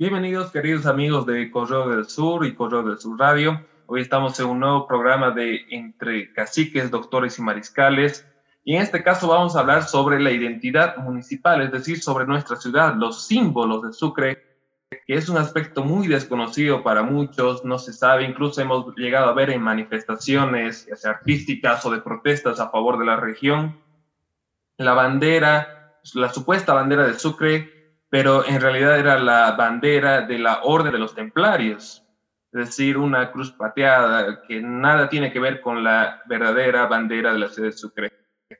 Bienvenidos queridos amigos de Correo del Sur y Correo del Sur Radio. Hoy estamos en un nuevo programa de Entre Caciques, Doctores y Mariscales. Y en este caso vamos a hablar sobre la identidad municipal, es decir, sobre nuestra ciudad, los símbolos de Sucre, que es un aspecto muy desconocido para muchos, no se sabe, incluso hemos llegado a ver en manifestaciones artísticas o de protestas a favor de la región, la bandera, la supuesta bandera de Sucre pero en realidad era la bandera de la Orden de los Templarios, es decir, una cruz pateada que nada tiene que ver con la verdadera bandera de la ciudad de Sucre.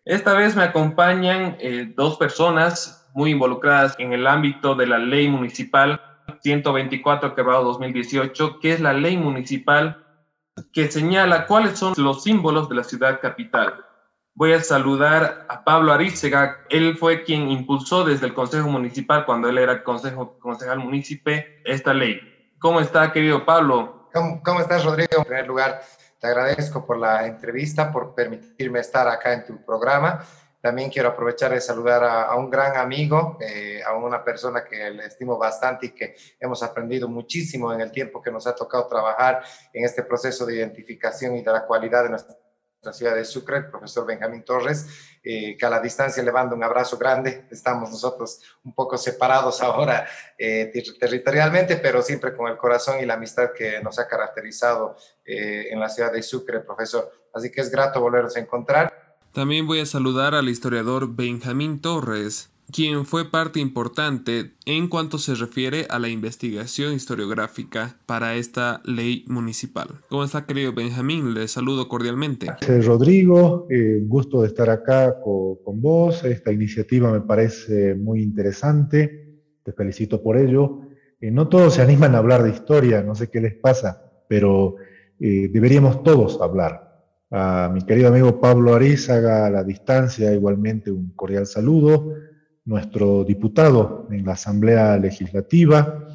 Esta vez me acompañan eh, dos personas muy involucradas en el ámbito de la ley municipal 124 quebrado 2018, que es la ley municipal que señala cuáles son los símbolos de la ciudad capital voy a saludar a Pablo Arícega. Él fue quien impulsó desde el Consejo Municipal, cuando él era consejo, concejal municipio, esta ley. ¿Cómo está, querido Pablo? ¿Cómo, estás, Rodrigo? En primer lugar, te agradezco por la entrevista, por permitirme estar acá en tu programa. También quiero aprovechar de saludar a, un gran amigo, eh, a una persona que le estimo bastante y que hemos aprendido muchísimo en el tiempo que nos ha tocado trabajar en este proceso de identificación y de la cualidad de nuestra la ciudad de Sucre, el profesor Benjamín Torres, eh, que a la distancia le mando un abrazo grande. Estamos nosotros un poco separados ahora eh, territorialmente, pero siempre con el corazón y la amistad que nos ha caracterizado eh, en la ciudad de Sucre, profesor. Así que es grato volveros a encontrar. También voy a saludar al historiador Benjamín Torres, quien fue parte importante en cuanto se refiere a la investigación historiográfica para esta ley municipal. ¿Cómo está, querido Benjamín? Le saludo cordialmente. Rodrigo, eh, gusto de estar acá con, vos. Esta iniciativa me parece muy interesante. Te felicito por ello. Eh, no todos se animan a hablar de historia, no sé qué les pasa, pero eh, deberíamos todos hablar. A mi querido amigo Pablo Arizaga, a la distancia, igualmente un cordial saludo nuestro diputado en la Asamblea Legislativa,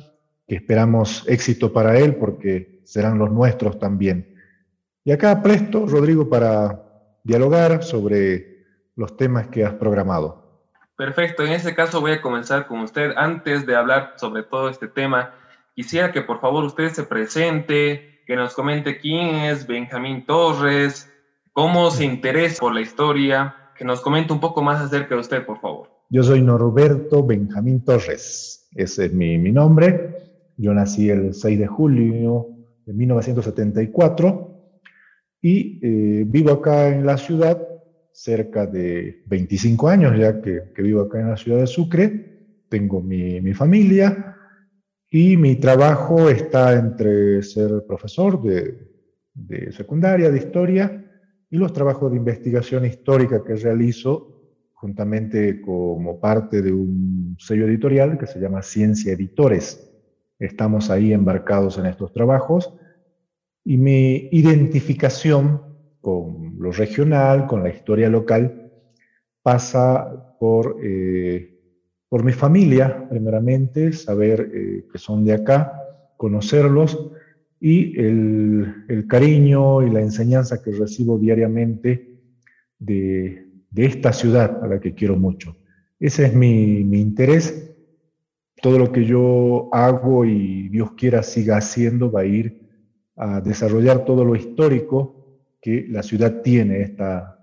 que esperamos éxito para él porque serán los nuestros también. Y acá presto, Rodrigo, para dialogar sobre los temas que has programado. Perfecto, en este caso voy a comenzar con usted. Antes de hablar sobre todo este tema, quisiera que por favor usted se presente, que nos comente quién es Benjamín Torres, cómo se interesa por la historia, que nos comente un poco más acerca de usted, por favor. Yo soy Norberto Benjamín Torres, ese es mi, nombre. Yo nací el 6 de julio de 1974 y eh, vivo acá en la ciudad cerca de 25 años ya que, vivo acá en la ciudad de Sucre. Tengo mi, familia y mi trabajo está entre ser profesor de, de secundaria, de historia, y los trabajos de investigación histórica que realizo juntamente como parte de un sello editorial que se llama Ciencia Editores. Estamos ahí embarcados en estos trabajos y mi identificación con lo regional, con la historia local, pasa por, eh, por mi familia, primeramente, saber eh, que son de acá, conocerlos y el, el cariño y la enseñanza que recibo diariamente de, de esta ciudad a la que quiero mucho. Ese es mi, interés. Todo lo que yo hago y Dios quiera siga haciendo va a ir a desarrollar todo lo histórico que la ciudad tiene, esta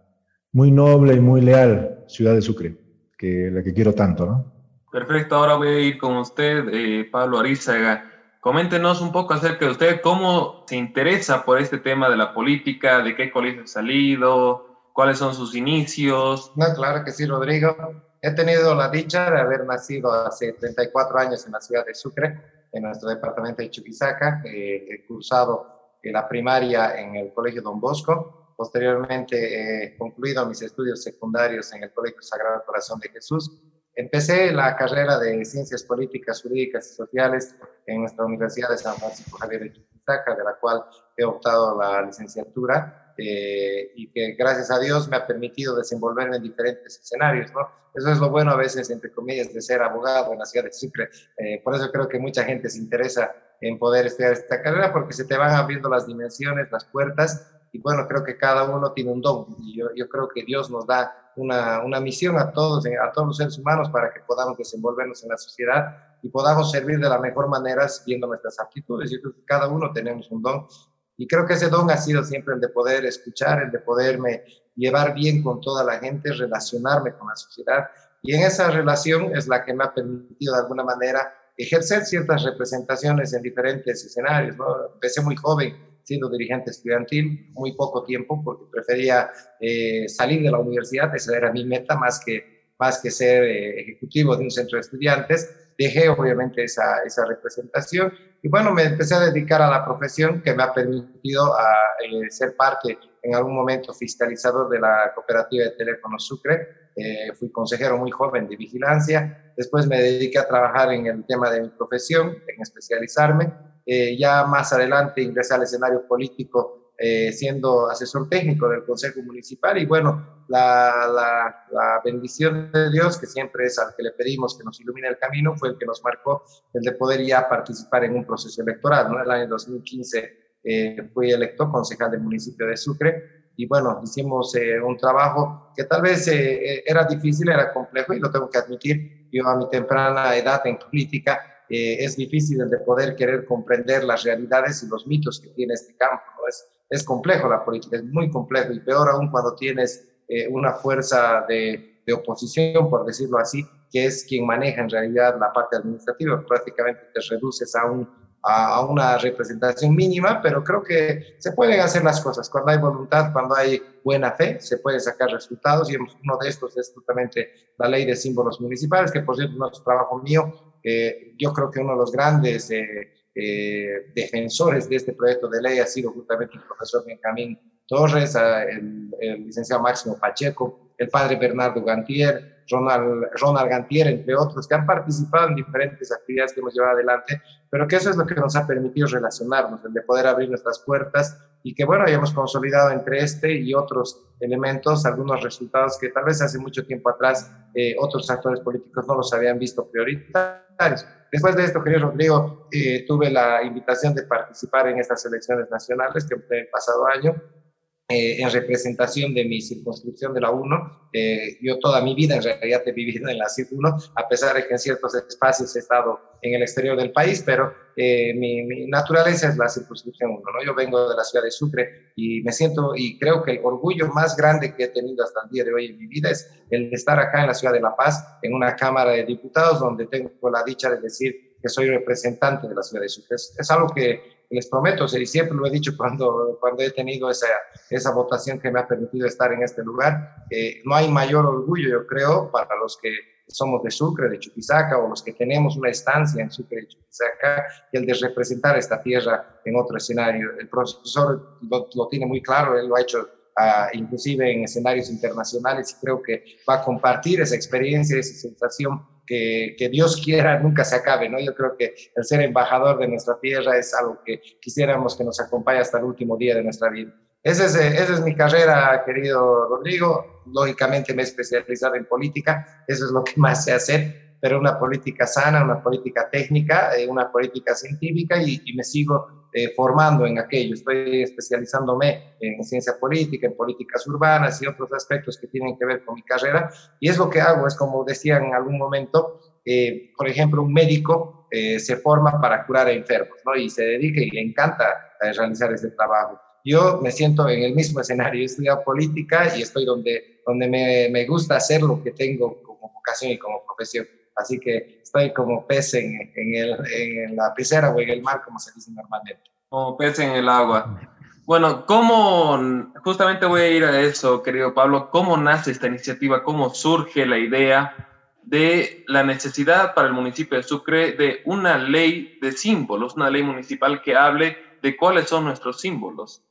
muy noble y muy leal ciudad de Sucre, que la que quiero tanto, ¿no? Perfecto, ahora voy a ir con usted, eh, Pablo Arizaga. Coméntenos un poco acerca de usted, cómo se interesa por este tema de la política, de qué colegio ha salido, cuáles son sus inicios. No, claro que sí, Rodrigo. He tenido la dicha de haber nacido hace 34 años en la ciudad de Sucre, en nuestro departamento de Chuquisaca. he cursado la primaria en el Colegio Don Bosco. Posteriormente he concluido mis estudios secundarios en el Colegio Sagrado Corazón de Jesús. Empecé la carrera de Ciencias Políticas, Jurídicas y Sociales en nuestra Universidad de San Francisco Javier de Chuquisaca, de la cual he optado la licenciatura eh, y que gracias a Dios me ha permitido desenvolverme en diferentes escenarios, ¿no? Eso es lo bueno a veces, entre comillas, de ser abogado en la ciudad de Sucre. Eh, por eso creo que mucha gente se interesa en poder estudiar esta carrera porque se te van abriendo las dimensiones, las puertas y bueno, creo que cada uno tiene un don y yo, yo creo que Dios nos da una, una, misión a todos, a todos los seres humanos para que podamos desenvolvernos en la sociedad y podamos servir de la mejor manera viendo nuestras actitudes. Yo creo que cada uno tenemos un don y creo que ese don ha sido siempre el de poder escuchar, el de poderme llevar bien con toda la gente, relacionarme con la sociedad. Y en esa relación es la que me ha permitido de alguna manera ejercer ciertas representaciones en diferentes escenarios. ¿no? Empecé muy joven siendo dirigente estudiantil, muy poco tiempo, porque prefería eh, salir de la universidad, esa era mi meta, más que, más que ser eh, ejecutivo de un centro de estudiantes. Dejé obviamente esa, esa representación y bueno, me empecé a dedicar a la profesión que me ha permitido a, eh, ser parte en algún momento fiscalizador de la cooperativa de teléfonos Sucre. Eh, fui consejero muy joven de vigilancia. Después me dediqué a trabajar en el tema de mi profesión, en especializarme. Eh, ya más adelante ingresé al escenario político siendo asesor técnico del Consejo Municipal y bueno, la, la, la, bendición de Dios, que siempre es al que le pedimos que nos ilumine el camino, fue el que nos marcó el de poder ya participar en un proceso electoral. ¿no? El año 2015 eh, fui electo concejal del municipio de Sucre y bueno, hicimos eh, un trabajo que tal vez eh, era difícil, era complejo y lo tengo que admitir. Yo a mi temprana edad en política es difícil el de poder querer comprender las realidades y los mitos que tiene este campo. ¿no? Es, es complejo la política, es muy complejo y peor aún cuando tienes una fuerza de, de oposición, por decirlo así, que es quien maneja en realidad la parte administrativa. Prácticamente te reduces a un a, una representación mínima, pero creo que se pueden hacer las cosas. Cuando hay voluntad, cuando hay buena fe, se pueden sacar resultados y uno de estos es justamente la ley de símbolos municipales, que por cierto no es trabajo mío. Eh, yo creo que uno de los grandes eh, eh, defensores de este proyecto de ley ha sido justamente el profesor Benjamín Torres, el, el licenciado Máximo Pacheco, el padre Bernardo Gantier, Ronald, Ronald Gantier, entre otros, que han participado en diferentes actividades que hemos llevado adelante, pero que eso es lo que nos ha permitido relacionarnos, el de poder abrir nuestras puertas y que, bueno, hayamos consolidado entre este y otros elementos algunos resultados que tal vez hace mucho tiempo atrás eh, otros actores políticos no los habían visto prioritarios. Después de esto, querido Rodrigo, eh, tuve la invitación de participar en estas elecciones nacionales que fue el pasado año eh, en representación de mi circunscripción de la 1. Eh, yo toda mi vida en realidad he vivido en la CIR 1, a pesar de que en ciertos espacios he estado en el exterior del país, pero eh, mi, naturaleza es la circunscripción 1. ¿no? Yo vengo de la ciudad de Sucre y me siento y creo que el orgullo más grande que he tenido hasta el día de hoy en mi vida es el de estar acá en la ciudad de La Paz, en una Cámara de Diputados, donde tengo la dicha de decir que soy representante de la ciudad de Sucre. es algo que les prometo, y siempre lo he dicho cuando, cuando he tenido esa, esa votación que me ha permitido estar en este lugar, no hay mayor orgullo, yo creo, para los que somos de Sucre, de Chuquisaca, o los que tenemos una estancia en Sucre, de Chuquisaca, que el de representar esta tierra en otro escenario. El profesor lo, tiene muy claro, él lo ha hecho uh, inclusive en escenarios internacionales, y creo que va a compartir esa experiencia, esa sensación que, Dios quiera nunca se acabe, ¿no? Yo creo que el ser embajador de nuestra tierra es algo que quisiéramos que nos acompañe hasta el último día de nuestra vida. Esa es, esa es mi carrera, querido Rodrigo. Lógicamente me he especializado en política, eso es lo que más sé hacer, pero una política sana, una política técnica, eh, una política científica y, y me sigo eh, formando en aquello. Estoy especializándome en ciencia política, en políticas urbanas y otros aspectos que tienen que ver con mi carrera. Y es lo que hago, es como decía en algún momento, eh, por ejemplo, un médico eh, se forma para curar a enfermos, ¿no? Y se dedica y le encanta realizar ese trabajo. Yo me siento en el mismo escenario, he estudiado política y estoy donde, donde me, me gusta hacer lo que tengo como vocación y como profesión. Así que estoy como pez en, el, en, la pecera o en el mar, como se dice normalmente. Como pez en el agua. Bueno, ¿cómo, justamente voy a ir a eso, querido Pablo, cómo nace esta iniciativa, cómo surge la idea de la necesidad para el municipio de Sucre de una ley de símbolos, una ley municipal que hable de cuáles son nuestros símbolos?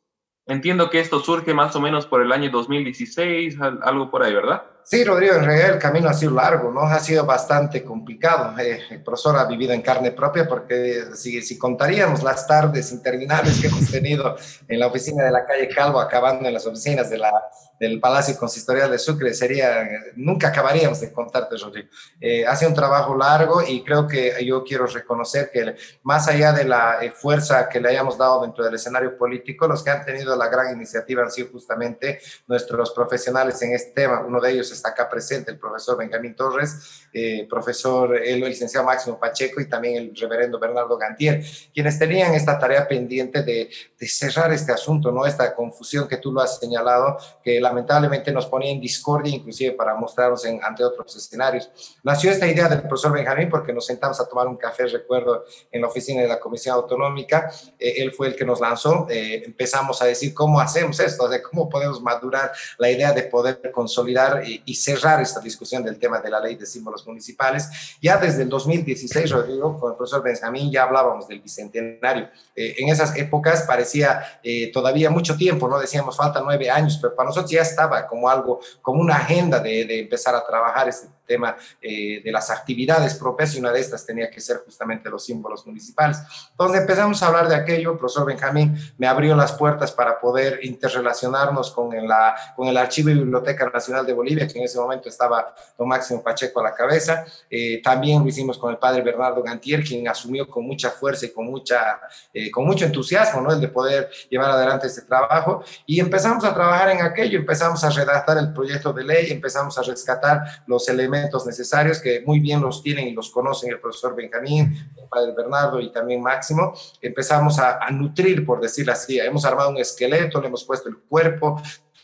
Entiendo que esto surge más o menos por el año 2016, algo por ahí, ¿verdad? Sí, Rodrigo, en realidad el camino ha sido largo, ¿no? Ha sido bastante complicado. Eh, el profesor ha vivido en carne propia porque si, si, contaríamos las tardes interminables que hemos tenido en la oficina de la calle Calvo, acabando en las oficinas del Palacio Consistorial de Sucre, sería, nunca acabaríamos de contarte, Rodrigo. Eh, ha sido un trabajo largo y creo que yo quiero reconocer que más allá de la eh, fuerza que le hayamos dado dentro del escenario político, los que han tenido la gran iniciativa han sido justamente nuestros profesionales en este tema. Uno de ellos es está acá presente, el profesor Benjamín Torres, eh, profesor, el licenciado Máximo Pacheco y también el reverendo Bernardo Gantier, quienes tenían esta tarea pendiente de, de, cerrar este asunto, ¿no? Esta confusión que tú lo has señalado, que lamentablemente nos ponía en discordia, inclusive para mostrarnos en, ante otros escenarios. Nació esta idea del profesor Benjamín porque nos sentamos a tomar un café, recuerdo, en la oficina de la Comisión Autonómica. Eh, él fue el que nos lanzó. Eh, empezamos a decir cómo hacemos esto, de cómo podemos madurar la idea de poder consolidar y, y cerrar esta discusión del tema de la ley de símbolos municipales. Ya desde el 2016, Rodrigo, con el profesor Benjamín, ya hablábamos del bicentenario. Eh, en esas épocas parecía eh, todavía mucho tiempo, ¿no? Decíamos, falta nueve años, pero para nosotros ya estaba como algo, como una agenda de, empezar a trabajar este tema eh, de las actividades propias y una de estas tenía que ser justamente los símbolos municipales. Entonces empezamos a hablar de aquello, el profesor Benjamín me abrió las puertas para poder interrelacionarnos con, la, con el Archivo y Biblioteca Nacional de Bolivia, que en ese momento estaba don Máximo Pacheco a la cabeza. Eh, también lo hicimos con el padre Bernardo Gantier, quien asumió con mucha fuerza y con, mucha, eh, con mucho entusiasmo ¿no? el de poder llevar adelante este trabajo. Y empezamos a trabajar en aquello, empezamos a redactar el proyecto de ley, empezamos a rescatar los elementos necesarios que muy bien los tienen y los conocen el profesor Benjamín, el padre Bernardo y también Máximo. Empezamos a, a nutrir, por decirlo así. Hemos armado un esqueleto, le hemos puesto el cuerpo,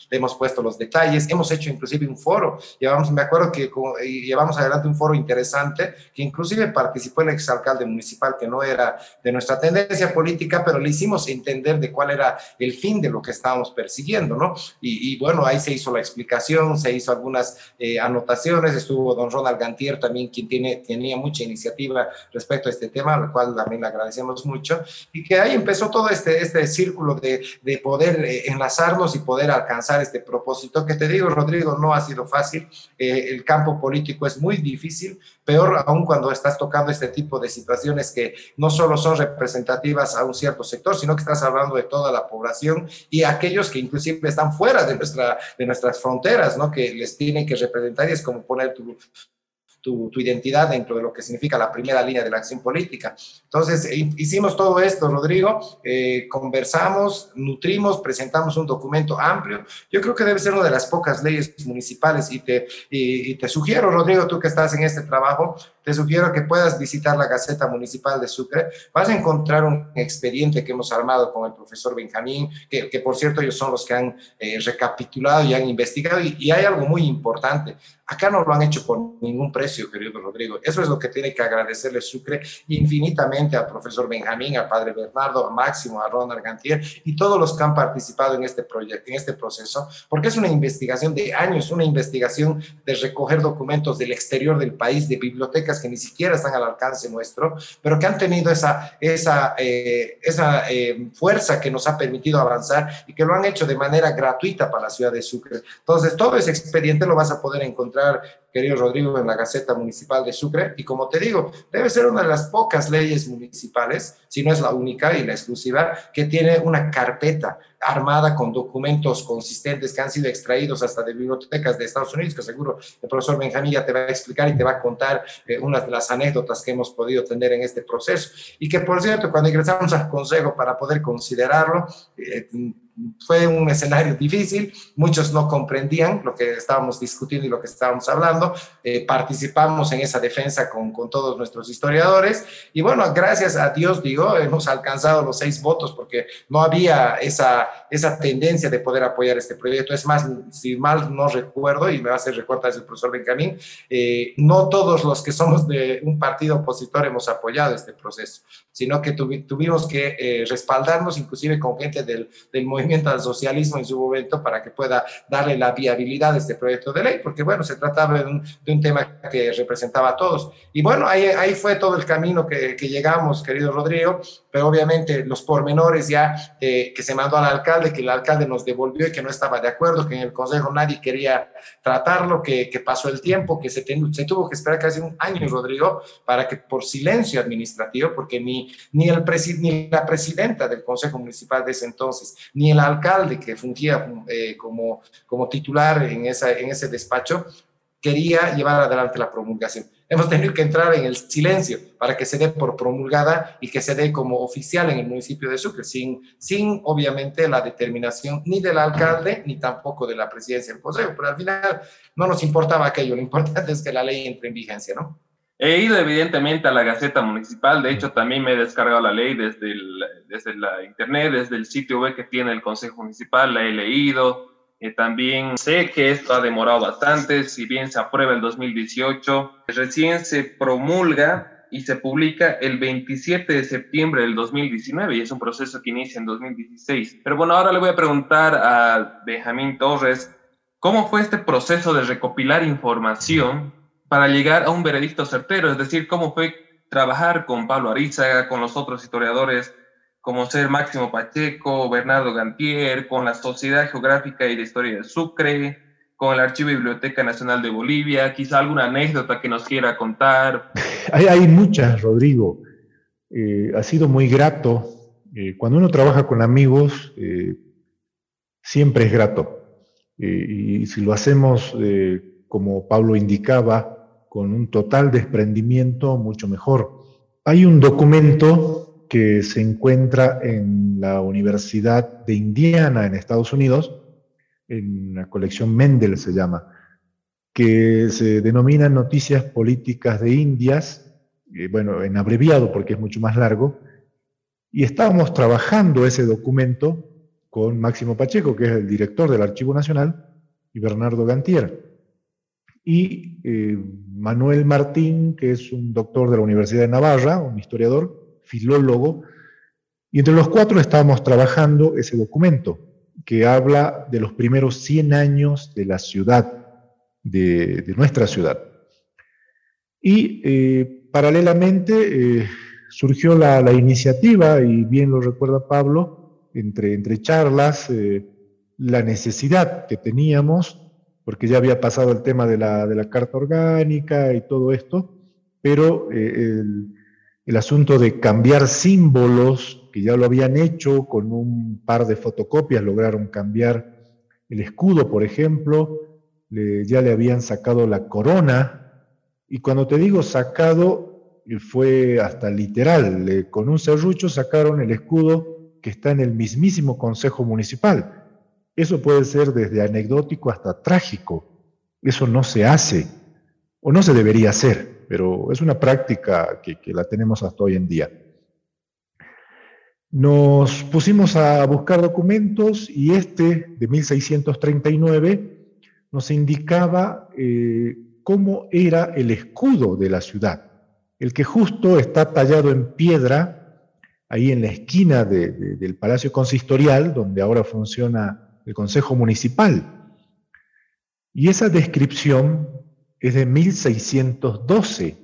le hemos puesto los detalles, hemos hecho inclusive un foro, llevamos, me acuerdo que llevamos adelante un foro interesante, que inclusive participó el exalcalde municipal, que no era de nuestra tendencia política, pero le hicimos entender de cuál era el fin de lo que estábamos persiguiendo, ¿no? Y, bueno, ahí se hizo la explicación, se hizo algunas eh, anotaciones, estuvo don Ronald Gantier también, quien tiene, tenía mucha iniciativa respecto a este tema, al cual también le agradecemos mucho, y que ahí empezó todo este, este círculo de, de poder eh, enlazarnos y poder alcanzar este propósito, que te digo, Rodrigo, no ha sido fácil, eh, el campo político es muy difícil, peor aún cuando estás tocando este tipo de situaciones que no solo son representativas a un cierto sector, sino que estás hablando de toda la población y aquellos que inclusive están fuera de, nuestra, de nuestras fronteras, ¿no? que les tienen que representar y es como poner tu, tu, identidad dentro de lo que significa la primera línea de la acción política. Entonces, hicimos todo esto, Rodrigo, eh, conversamos, nutrimos, presentamos un documento amplio. Yo creo que debe ser una de las pocas leyes municipales y te, y te sugiero, Rodrigo, tú que estás en este trabajo, te sugiero que puedas visitar la Gaceta Municipal de Sucre. Vas a encontrar un expediente que hemos armado con el profesor Benjamín, que, que por cierto ellos son los que han eh, recapitulado y han investigado. Y, y, hay algo muy importante. Acá no lo han hecho por ningún precio, querido Rodrigo. Eso es lo que tiene que agradecerle Sucre infinitamente al profesor Benjamín, al padre Bernardo, a Máximo, a Ronald Gantier y todos los que han participado en este proyecto, en este proceso, porque es una investigación de años, una investigación de recoger documentos del exterior del país, de bibliotecas que ni siquiera están al alcance nuestro, pero que han tenido esa, esa, eh, esa eh, fuerza que nos ha permitido avanzar y que lo han hecho de manera gratuita para la ciudad de Sucre. Entonces, todo ese expediente lo vas a poder encontrar querido Rodrigo, en la Gaceta Municipal de Sucre. Y como te digo, debe ser una de las pocas leyes municipales, si no es la única y la exclusiva, que tiene una carpeta armada con documentos consistentes que han sido extraídos hasta de bibliotecas de Estados Unidos, que seguro el profesor Benjamín ya te va a explicar y te va a contar eh, unas de las anécdotas que hemos podido tener en este proceso. Y que, por cierto, cuando ingresamos al Consejo para poder considerarlo, eh, fue un escenario difícil, muchos no comprendían lo que estábamos discutiendo y lo que estábamos hablando, eh, participamos en esa defensa con, con, todos nuestros historiadores y bueno, gracias a Dios, digo, hemos alcanzado los seis votos porque no había esa, esa tendencia de poder apoyar este proyecto. Es más, si mal no recuerdo, y me va a hacer recuerdo el profesor Benjamín, eh, no todos los que somos de un partido opositor hemos apoyado este proceso, sino que tuvimos que eh, respaldarnos inclusive con gente del, del movimiento al socialismo en su momento para que pueda darle la viabilidad a este proyecto de ley, porque bueno, se trataba de un, de un tema que representaba a todos. Y bueno, ahí, ahí fue todo el camino que, que llegamos, querido Rodrigo, pero obviamente los pormenores ya eh, que se mandó al alcalde, que el alcalde nos devolvió y que no estaba de acuerdo, que en el consejo nadie quería tratarlo, que, que pasó el tiempo, que se, se, tuvo que esperar casi un año, Rodrigo, para que por silencio administrativo, porque ni, ni, el ni la presidenta del consejo municipal de ese entonces, ni el alcalde que fungía eh, como, como titular en, esa, en ese despacho, quería llevar adelante la promulgación. Hemos tenido que entrar en el silencio para que se dé por promulgada y que se dé como oficial en el municipio de Sucre, sin, sin obviamente la determinación ni del alcalde ni tampoco de la presidencia del consejo. Pero al final no nos importaba aquello, lo importante es que la ley entre en vigencia, ¿no? He ido evidentemente a la Gaceta Municipal, de hecho también me he descargado la ley desde, el, desde la internet, desde el sitio web que tiene el Consejo Municipal, la he leído, eh, también sé que esto ha demorado bastante, si bien se aprueba el 2018, recién se promulga y se publica el 27 de septiembre del 2019 y es un proceso que inicia en 2016. Pero bueno, ahora le voy a preguntar a Benjamín Torres, ¿cómo fue este proceso de recopilar información para llegar a un veredicto certero? Es decir, ¿cómo fue trabajar con Pablo Arizaga, con los otros historiadores? Como ser Máximo Pacheco, Bernardo Gantier, con la Sociedad Geográfica y de Historia de Sucre, con el Archivo y Biblioteca Nacional de Bolivia, quizá alguna anécdota que nos quiera contar. Hay, muchas, Rodrigo. Eh, ha sido muy grato. Eh, cuando uno trabaja con amigos, eh, siempre es grato. y si lo hacemos, como Pablo indicaba, con un total desprendimiento, mucho mejor. Hay un documento que se encuentra en la Universidad de Indiana en Estados Unidos, en la colección Mendel se llama, que se denomina Noticias Políticas de Indias, bueno, en abreviado porque es mucho más largo, y estábamos trabajando ese documento con Máximo Pacheco, que es el director del Archivo Nacional, y Bernardo Gantier. Y eh, Manuel Martín, que es un doctor de la Universidad de Navarra, un historiador, filólogo, y entre los cuatro estábamos trabajando ese documento que habla de los primeros 100 años de la ciudad, de, nuestra ciudad. Y eh, paralelamente eh, surgió la, iniciativa, y bien lo recuerda Pablo, entre, entre charlas, eh, la necesidad que teníamos, porque ya había pasado el tema de la, de la carta orgánica y todo esto, pero el, el asunto de cambiar símbolos, que ya lo habían hecho con un par de fotocopias, lograron cambiar el escudo, por ejemplo, ya le habían sacado la corona, y cuando te digo sacado, fue hasta literal, con un serrucho sacaron el escudo que está en el mismísimo Consejo Municipal. Eso puede ser desde anecdótico hasta trágico. Eso no se hace, o no se debería hacer pero es una práctica que, la tenemos hasta hoy en día. Nos pusimos a buscar documentos y este de 1639 nos indicaba eh, cómo era el escudo de la ciudad, el que justo está tallado en piedra ahí en la esquina del Palacio Consistorial, donde ahora funciona el Consejo Municipal. Y esa descripción es de 1612.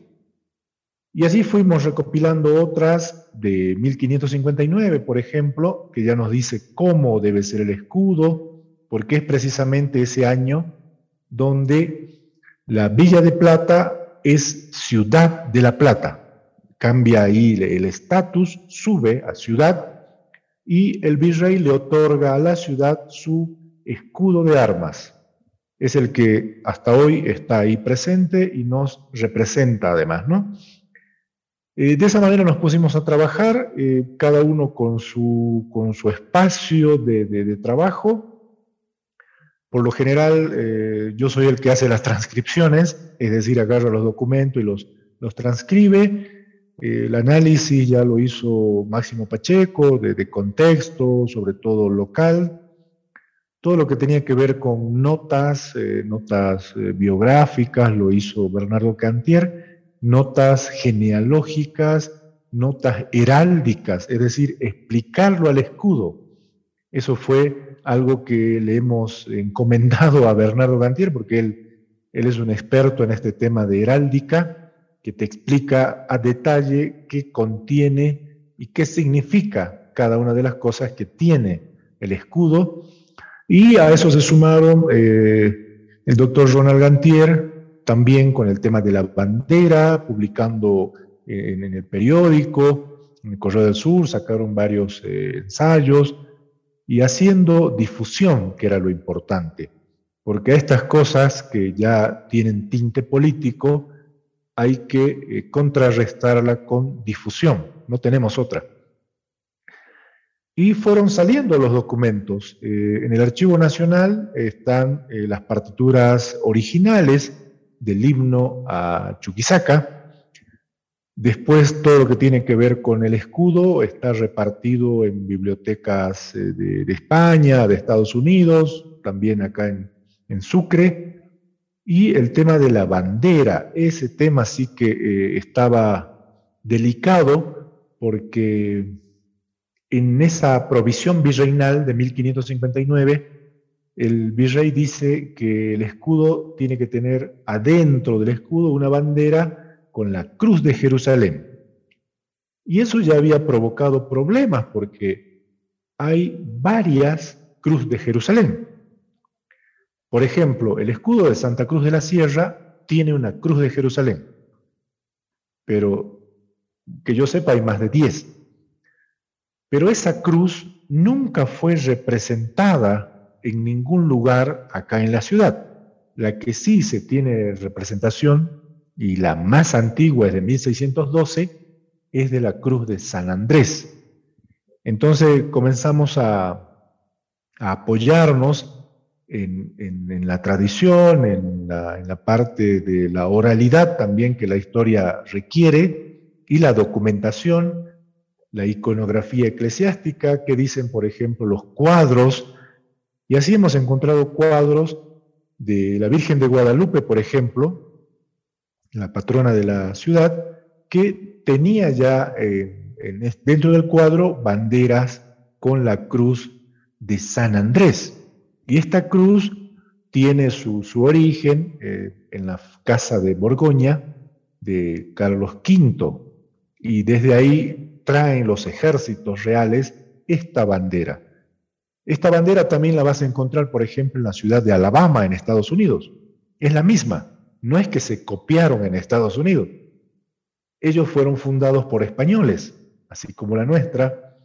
Y así fuimos recopilando otras de 1559, por ejemplo, que ya nos dice cómo debe ser el escudo, porque es precisamente ese año donde la Villa de Plata es ciudad de la Plata. Cambia ahí el estatus, sube a ciudad y el virrey le otorga a la ciudad su escudo de armas es el que hasta hoy está ahí presente y nos representa además, ¿no? Eh, de esa manera nos pusimos a trabajar, eh, cada uno con su, con su espacio de, trabajo. Por lo general, eh, yo soy el que hace las transcripciones, es decir, agarra los documentos y los, los transcribe. el análisis ya lo hizo Máximo Pacheco, de, de contexto, sobre todo local todo lo que tenía que ver con notas, eh, notas eh, biográficas, lo hizo Bernardo Cantier, notas genealógicas, notas heráldicas, es decir, explicarlo al escudo. Eso fue algo que le hemos encomendado a Bernardo Gantier, porque él es un experto en este tema de heráldica, que te explica a detalle qué contiene y qué significa cada una de las cosas que tiene el escudo. Y a eso se sumaron eh, el doctor Ronald Gantier, también con el tema de la bandera, publicando en, el periódico, en el Correo del Sur, sacaron varios eh, ensayos y haciendo difusión, que era lo importante. Porque estas cosas que ya tienen tinte político, hay que eh, contrarrestarla con difusión, no tenemos otra. Y fueron saliendo los documentos. Eh, en el Archivo Nacional están eh, las partituras originales del himno a Chuquisaca. Después todo lo que tiene que ver con el escudo está repartido en bibliotecas de, España, de Estados Unidos, también acá en Sucre. Y el tema de la bandera, ese tema sí que eh, estaba delicado porque en esa provisión virreinal de 1559, el virrey dice que el escudo tiene que tener adentro del escudo una bandera con la cruz de Jerusalén. Y eso ya había provocado problemas porque hay varias cruz de Jerusalén. Por ejemplo, el escudo de Santa Cruz de la Sierra tiene una cruz de Jerusalén, pero que yo sepa hay más de 10. Pero esa cruz nunca fue representada en ningún lugar acá en la ciudad. La que sí se tiene representación, y la más antigua es de 1612, es de la cruz de San Andrés. Entonces comenzamos a, apoyarnos en, la tradición, en la, parte de la oralidad también que la historia requiere, y la documentación, la iconografía eclesiástica, que dicen, por ejemplo, los cuadros, y así hemos encontrado cuadros de la Virgen de Guadalupe, por ejemplo, la patrona de la ciudad, que tenía ya eh, dentro del cuadro banderas con la cruz de San Andrés. Y esta cruz tiene su, origen eh, en la casa de Borgoña de Carlos V y desde ahí traen los ejércitos reales esta bandera. Esta bandera también la vas a encontrar, por ejemplo, en la ciudad de Alabama, en Estados Unidos. Es la misma, no es que se copiaron en Estados Unidos. Ellos fueron fundados por españoles, así como la nuestra,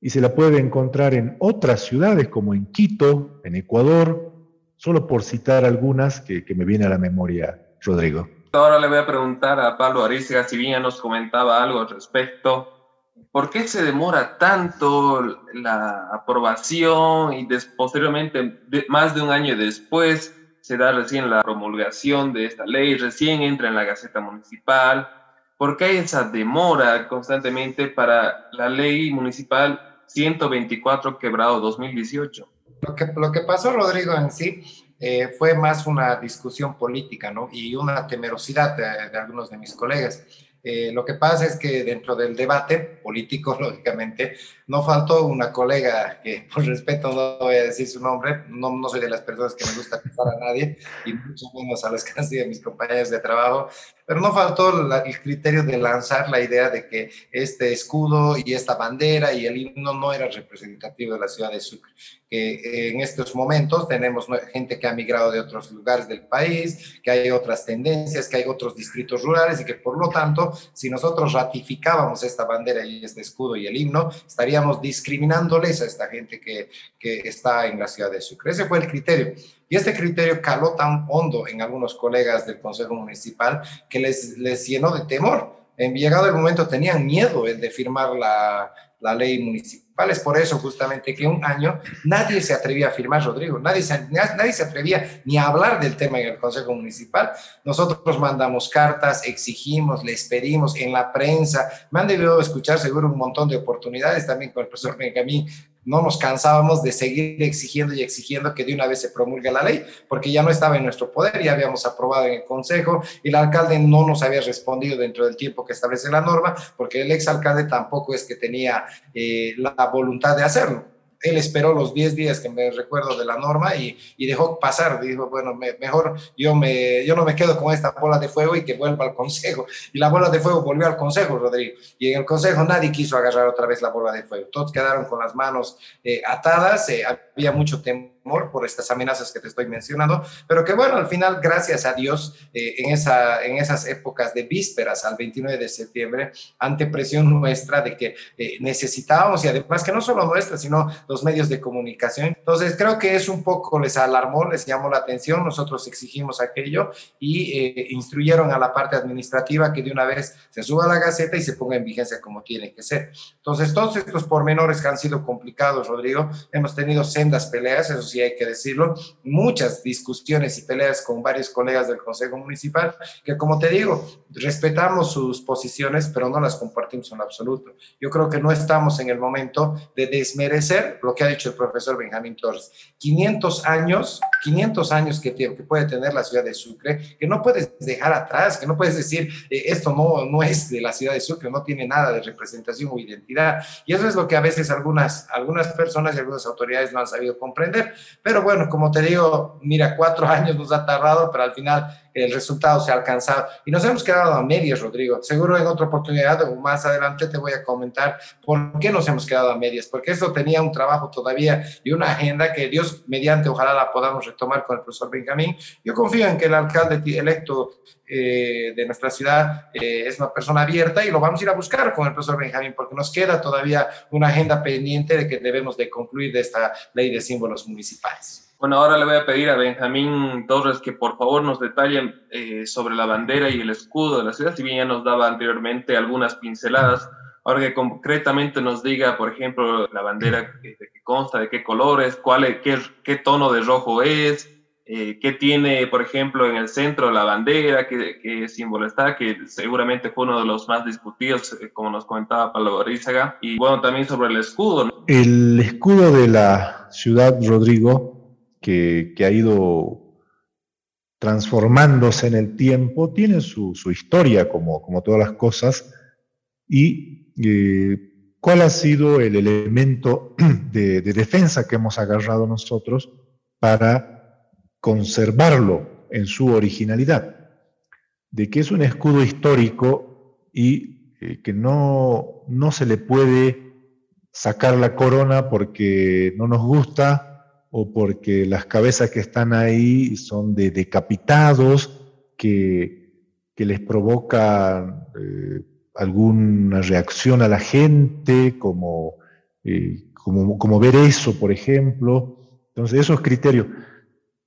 y se la puede encontrar en otras ciudades como en Quito, en Ecuador, solo por citar algunas que, me viene a la memoria, Rodrigo. Ahora le voy a preguntar a Pablo Arizga, si bien nos comentaba algo al respecto, ¿por qué se demora tanto la aprobación y posteriormente, más de un año después, se da recién la promulgación de esta ley, recién entra en la Gaceta Municipal? ¿Por qué hay esa demora constantemente para la ley municipal 124 quebrado 2018. Lo que, lo que pasó, Rodrigo, en sí eh, fue más una discusión política, ¿no? Y una temerosidad de algunos de mis colegas. Eh, lo que pasa es que dentro del debate político, lógicamente, no faltó una colega que, por respeto, no voy a decir su nombre, no, no soy de las personas que me gusta acusar a nadie, y mucho menos a las casi de mis compañeros de trabajo, pero no faltó el criterio de lanzar la idea de que este escudo y esta bandera y el himno no era representativo de la ciudad de Sucre, que en estos momentos tenemos gente que ha migrado de otros lugares del país, que hay otras tendencias, que hay otros distritos rurales y que por lo tanto, si nosotros ratificábamos esta bandera y este escudo y el himno, estaríamos discriminándoles a esta gente que, que está en la ciudad de Sucre. Ese fue el criterio. Y este criterio caló tan hondo en algunos colegas del Consejo Municipal que les, les llenó de temor. En llegado el momento tenían miedo el de firmar la, la ley municipal. Es por eso justamente que un año nadie se atrevía a firmar, Rodrigo, nadie se, nadie se atrevía ni a hablar del tema en el Consejo Municipal. Nosotros mandamos cartas, exigimos, les pedimos en la prensa, me han debido escuchar seguro un montón de oportunidades también con el profesor Benjamín no nos cansábamos de seguir exigiendo y exigiendo que de una vez se promulgue la ley, porque ya no estaba en nuestro poder, ya habíamos aprobado en el Consejo y el alcalde no nos había respondido dentro del tiempo que establece la norma, porque el exalcalde tampoco es que tenía eh, la voluntad de hacerlo. Él esperó los 10 días que me recuerdo de la norma y, y dejó pasar. Dijo, bueno, mejor yo, me, yo no me quedo con esta bola de fuego y que vuelva al consejo. Y la bola de fuego volvió al consejo, Rodrigo. Y en el consejo nadie quiso agarrar otra vez la bola de fuego. Todos quedaron con las manos eh, atadas. Eh, había mucho temor por estas amenazas que te estoy mencionando, pero que bueno, al final, gracias a Dios, eh, en, esa, en esas épocas de vísperas al 29 de septiembre, ante presión nuestra de que eh, necesitábamos, y además que no solo nuestra, sino los medios de comunicación. Entonces, creo que es un poco, les alarmó, les llamó la atención, nosotros exigimos aquello y eh, instruyeron a la parte administrativa que de una vez se suba la gaceta y se ponga en vigencia como tiene que ser. Entonces, todos estos pormenores que han sido complicados, Rodrigo, hemos tenido sendas peleas, eso sí hay que decirlo, muchas discusiones y peleas con varios colegas del Consejo Municipal, que como te digo, respetamos sus posiciones, pero no las compartimos en absoluto. Yo creo que no estamos en el momento de desmerecer lo que ha dicho el profesor Benjamín Torres. 500 años, 500 años que, que puede tener la ciudad de Sucre, que no puedes dejar atrás, que no puedes decir, eh, esto no, no es de la ciudad de Sucre, no tiene nada de representación o identidad. Y eso es lo que a veces algunas, algunas personas y algunas autoridades no han sabido comprender. Pero bueno, como te digo, mira, cuatro años nos ha tardado, pero al final el resultado se ha alcanzado. Y nos hemos quedado a medias, Rodrigo. Seguro en otra oportunidad o más adelante te voy a comentar por qué nos hemos quedado a medias, porque eso tenía un trabajo todavía y una agenda que Dios mediante ojalá la podamos retomar con el profesor Benjamín. Yo confío en que el alcalde electo eh, de nuestra ciudad eh, es una persona abierta y lo vamos a ir a buscar con el profesor Benjamín, porque nos queda todavía una agenda pendiente de que debemos de concluir de esta ley de símbolos municipales. Bueno, ahora le voy a pedir a Benjamín Torres que por favor nos detallen eh, sobre la bandera y el escudo de la ciudad, si bien ya nos daba anteriormente algunas pinceladas, ahora que concretamente nos diga, por ejemplo, la bandera de qué consta, de qué colores, cuál, qué, qué tono de rojo es, eh, qué tiene, por ejemplo, en el centro la bandera, qué, qué, símbolo está, que seguramente fue uno de los más discutidos, eh, como nos comentaba Pablo Rízaga, y bueno, también sobre el escudo. El escudo de la ciudad, Rodrigo, que, ha ido transformándose en el tiempo, tiene su, historia como, como, todas las cosas. ¿Y eh, cuál ha sido el elemento de, defensa que hemos agarrado nosotros para conservarlo en su originalidad? De que es un escudo histórico y eh, que no, no se le puede sacar la corona porque no nos gusta o porque las cabezas que están ahí son de decapitados, que, que les provoca eh, alguna reacción a la gente, como, eh, como, como, ver eso, por ejemplo. Entonces, esos criterios.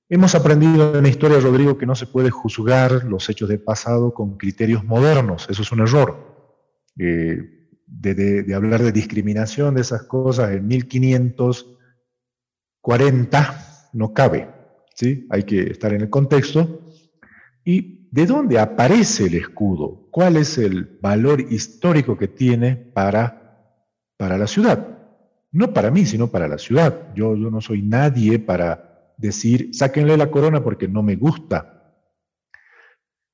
Hemos aprendido en la historia, Rodrigo, que no se puede juzgar los hechos del pasado con criterios modernos. Eso es un error. Eh, de, de, de hablar de discriminación de esas cosas en 1500 40 no cabe, ¿sí? Hay que estar en el contexto. ¿Y de dónde aparece el escudo? ¿Cuál es el valor histórico que tiene para, para la ciudad? No para mí, sino para la ciudad. Yo, yo no soy nadie para decir, sáquenle la corona porque no me gusta.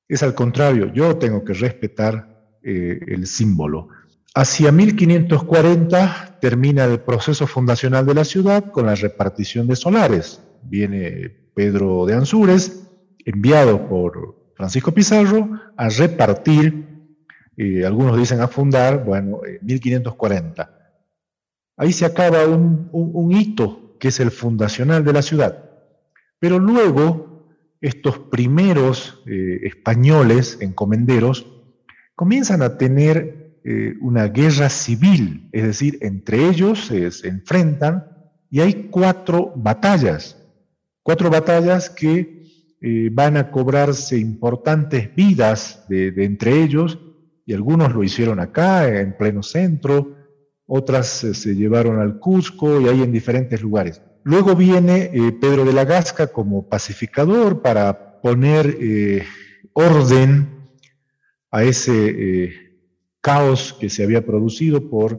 Es al contrario, yo tengo que respetar eh, el símbolo. Hacia 1540 termina el proceso fundacional de la ciudad con la repartición de solares. Viene Pedro de Ansúrez, enviado por Francisco Pizarro, a repartir, eh, algunos dicen a fundar, bueno, 1540. Ahí se acaba un, hito que es el fundacional de la ciudad. Pero luego, estos primeros eh, españoles encomenderos comienzan a tener eh, una guerra civil, es decir, entre ellos se, enfrentan y hay cuatro batallas, cuatro batallas que eh, van a cobrarse importantes vidas de, entre ellos, y algunos lo hicieron acá, en pleno centro, otras eh, se llevaron al Cusco y hay en diferentes lugares. Luego viene Pedro de la Gasca como pacificador para poner orden a ese caos que se había producido por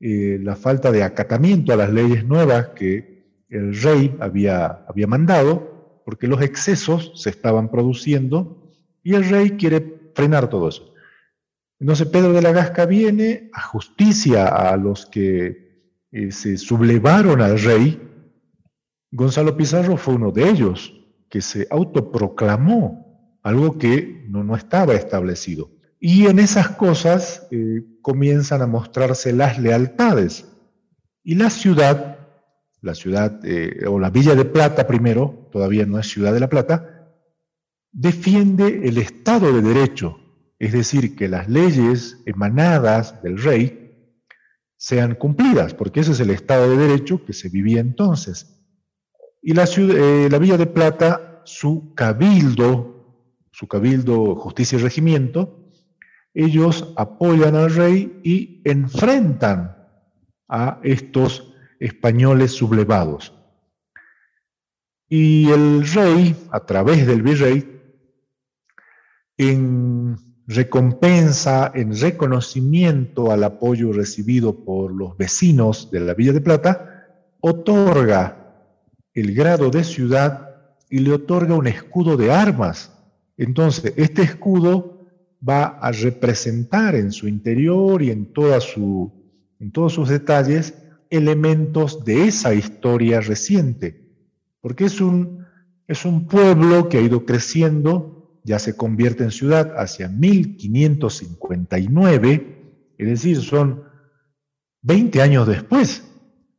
eh, la falta de acatamiento a las leyes nuevas que el rey había, había mandado, porque los excesos se estaban produciendo y el rey quiere frenar todo eso. Entonces Pedro de la Gasca viene a justicia a los que eh, se sublevaron al rey, Gonzalo Pizarro fue uno de ellos, que se autoproclamó, algo que no, no estaba establecido. Y en esas cosas eh, comienzan a mostrarse las lealtades. Y la ciudad, la ciudad, eh, o la Villa de Plata primero, todavía no es Ciudad de la Plata, defiende el Estado de Derecho, es decir, que las leyes emanadas del rey sean cumplidas, porque ese es el Estado de Derecho que se vivía entonces. Y la, ciudad, eh, la Villa de Plata, su cabildo, su cabildo justicia y regimiento, ellos apoyan al rey y enfrentan a estos españoles sublevados. Y el rey, a través del virrey, en recompensa, en reconocimiento al apoyo recibido por los vecinos de la Villa de Plata, otorga el grado de ciudad y le otorga un escudo de armas. Entonces, este escudo va a representar en su interior y en, toda su, en todos sus detalles elementos de esa historia reciente, porque es un, es un pueblo que ha ido creciendo ya se convierte en ciudad hacia 1559, es decir, son 20 años después.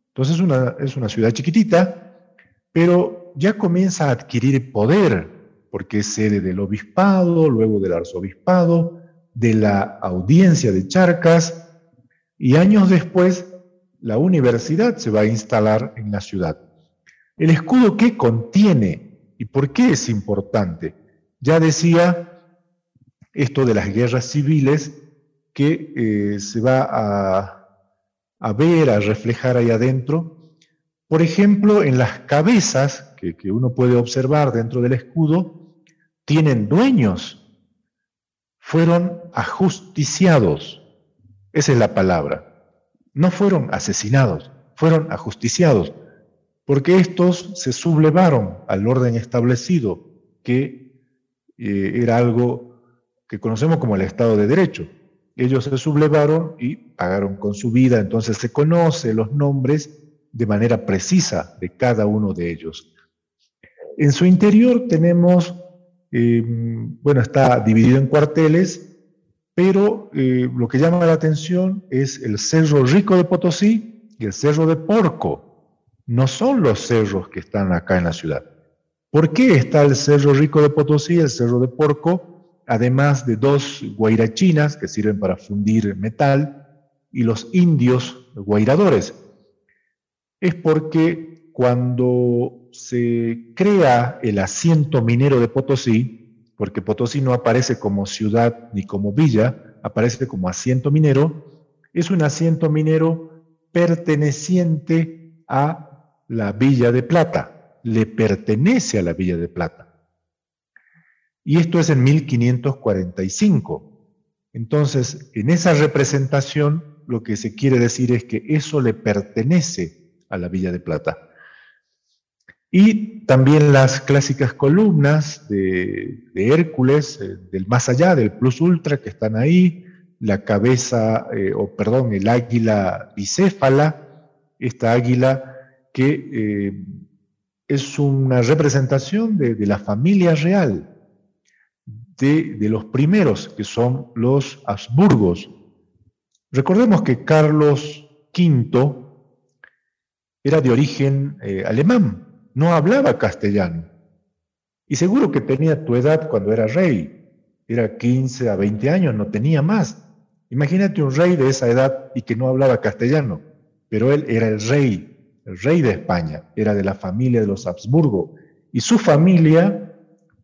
Entonces una, es una ciudad chiquitita, pero ya comienza a adquirir poder, porque es sede del obispado, luego del arzobispado, de la audiencia de Charcas, y años después la universidad se va a instalar en la ciudad. El escudo que contiene y por qué es importante ya decía esto de las guerras civiles que eh, se va a, ver, a reflejar ahí adentro. Por ejemplo, en las cabezas que uno puede observar dentro del escudo, tienen dueños, fueron ajusticiados. Esa es la palabra. No fueron asesinados, fueron ajusticiados, porque estos se sublevaron al orden establecido que eh, era algo que conocemos como el Estado de Derecho. Ellos se sublevaron y pagaron con su vida, entonces se conoce los nombres de manera precisa de cada uno de ellos. En su interior tenemos, em, bueno, está dividido en cuarteles, pero eh, lo que llama la atención es el Cerro Rico de Potosí y el Cerro de Porco. No son los cerros que están acá en la ciudad. ¿Por qué está el Cerro Rico de Potosí, el Cerro de Porco, además de dos guairachinas que sirven para fundir metal y los indios guairadores? Es porque cuando se crea el asiento minero de Potosí, porque Potosí no aparece como ciudad ni como villa, aparece como asiento minero, es un asiento minero perteneciente a la Villa de Plata le pertenece a la Villa de Plata. Y esto es en 1545. Entonces, en esa representación, lo que se quiere decir es que eso le pertenece a la Villa de Plata. Y también las clásicas columnas de, Hércules, eh, del más allá, del plus ultra, que están ahí, la cabeza, eh, o perdón, el águila bicéfala, esta águila que eh, es una representación de, la familia real, de, los primeros, que son los Habsburgos. Recordemos que Carlos V era de origen alemán, no hablaba castellano. Y seguro que tenía tu edad cuando era rey, era 15 a 20 años, no tenía más. Imagínate un rey de esa edad y que no hablaba castellano, pero él era el rey el rey de España, era de la familia de los Habsburgo, y su familia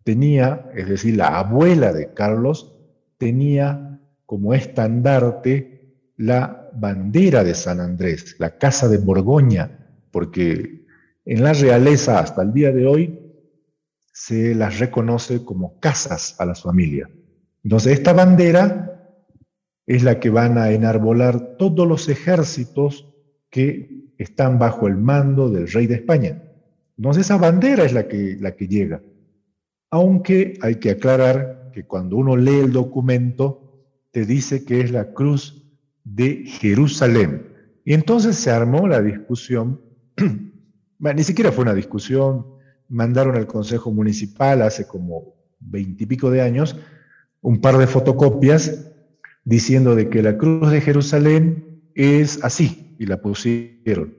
tenía, es decir, la abuela de Carlos, tenía como estandarte la bandera de San Andrés, la casa de Borgoña, porque en la realeza hasta el día de hoy se las reconoce como casas a las familias. Entonces, esta bandera es la que van a enarbolar todos los ejércitos que están bajo el mando del rey de España. Entonces esa bandera es la que, la que llega. Aunque hay que aclarar que cuando uno lee el documento, te dice que es la cruz de Jerusalén. Y entonces se armó la discusión, ni siquiera fue una discusión, mandaron al Consejo Municipal hace como veintipico de años un par de fotocopias diciendo de que la cruz de Jerusalén es así, y la pusieron.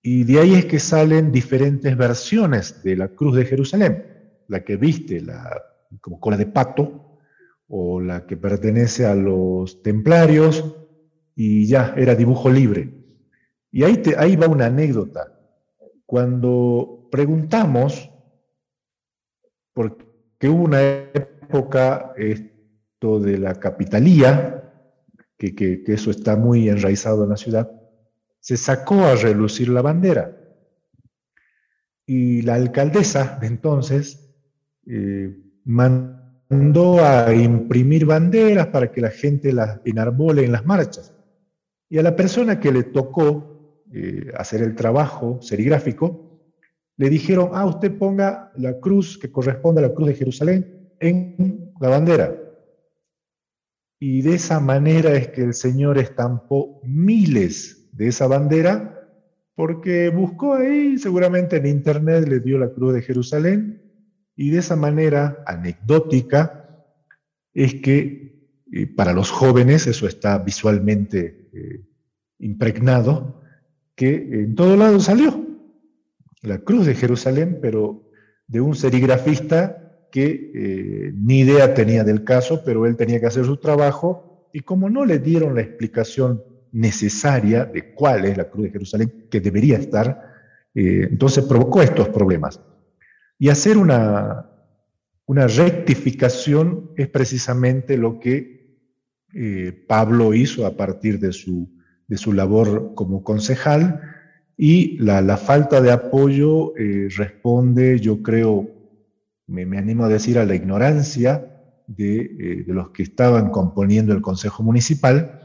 Y de ahí es que salen diferentes versiones de la cruz de Jerusalén, la que viste la, como cola de pato, o la que pertenece a los templarios, y ya, era dibujo libre. Y ahí, ahí va una anécdota. Cuando preguntamos, porque hubo una época esto de la capitalía, que, que, eso está muy enraizado en la ciudad, se sacó a relucir la bandera. Y la alcaldesa de entonces eh, mandó a imprimir banderas para que la gente las enarbole en las marchas. Y a la persona que le tocó eh, hacer el trabajo serigráfico, le dijeron, ah, usted ponga la cruz que corresponde a la cruz de Jerusalén en la bandera. Y de esa manera es que el Señor estampó miles de esa bandera, porque buscó ahí, seguramente en internet le dio la cruz de Jerusalén, y de esa manera anecdótica es que eh, para los jóvenes eso está visualmente eh, impregnado, que en todo lado salió. La cruz de Jerusalén, pero de un serigrafista que eh, ni idea tenía del caso, pero él tenía que hacer su trabajo, y como no le dieron la explicación necesaria de cuál es la cruz de Jerusalén, que debería estar, eh, entonces provocó estos problemas. Y hacer una, una rectificación es precisamente lo que eh, Pablo hizo a partir de su, de su labor como concejal y la, falta de apoyo eh, responde, yo creo, me, animo a decir, a la ignorancia de, eh, de los que estaban componiendo el Consejo Municipal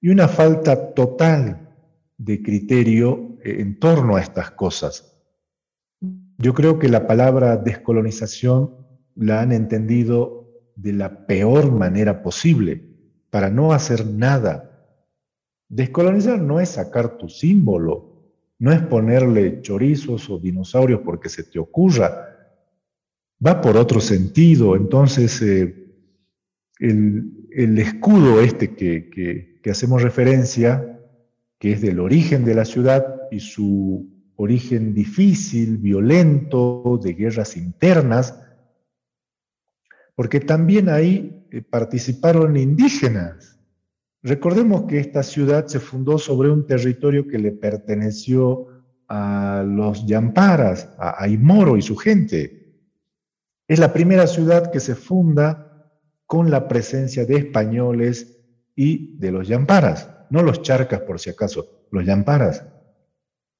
y una falta total de criterio en torno a estas cosas. Yo creo que la palabra descolonización la han entendido de la peor manera posible para no hacer nada. Descolonizar no es sacar tu símbolo, no es ponerle chorizos o dinosaurios porque se te ocurra. Va por otro sentido. Entonces, eh, el, escudo este que, hacemos referencia, que es del origen de la ciudad y su origen difícil, violento, de guerras internas, porque también ahí eh, participaron indígenas. Recordemos que esta ciudad se fundó sobre un territorio que le perteneció a los Yamparas, a Aymoro y su gente. Es la primera ciudad que se funda con la presencia de españoles y de los Yamparas, no los charcas por si acaso, los Yamparas.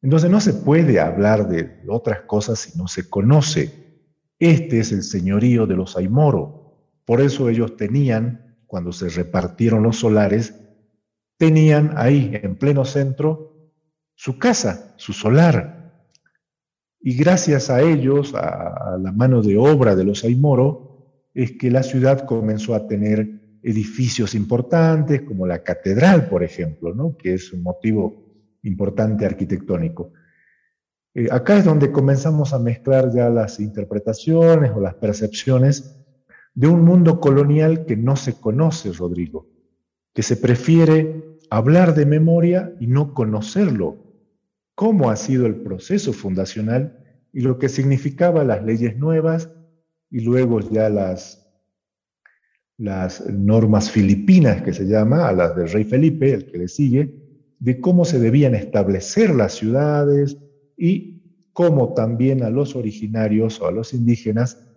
Entonces no se puede hablar de otras cosas si no se conoce. Este es el señorío de los Aymoro. Por eso ellos tenían, cuando se repartieron los solares, tenían ahí en pleno centro su casa, su solar. Y gracias a ellos, a, la mano de obra de los Aymoro, es que la ciudad comenzó a tener edificios importantes, como la catedral, por ejemplo, ¿no? que es un motivo importante arquitectónico. Eh, acá es donde comenzamos a mezclar ya las interpretaciones o las percepciones de un mundo colonial que no se conoce, Rodrigo, que se prefiere hablar de memoria y no conocerlo, cómo ha sido el proceso fundacional y lo que significaba las leyes nuevas y luego ya las, las normas filipinas que se llama, a las del rey Felipe, el que le sigue, de cómo se debían establecer las ciudades, y cómo también a los originarios o a los indígenas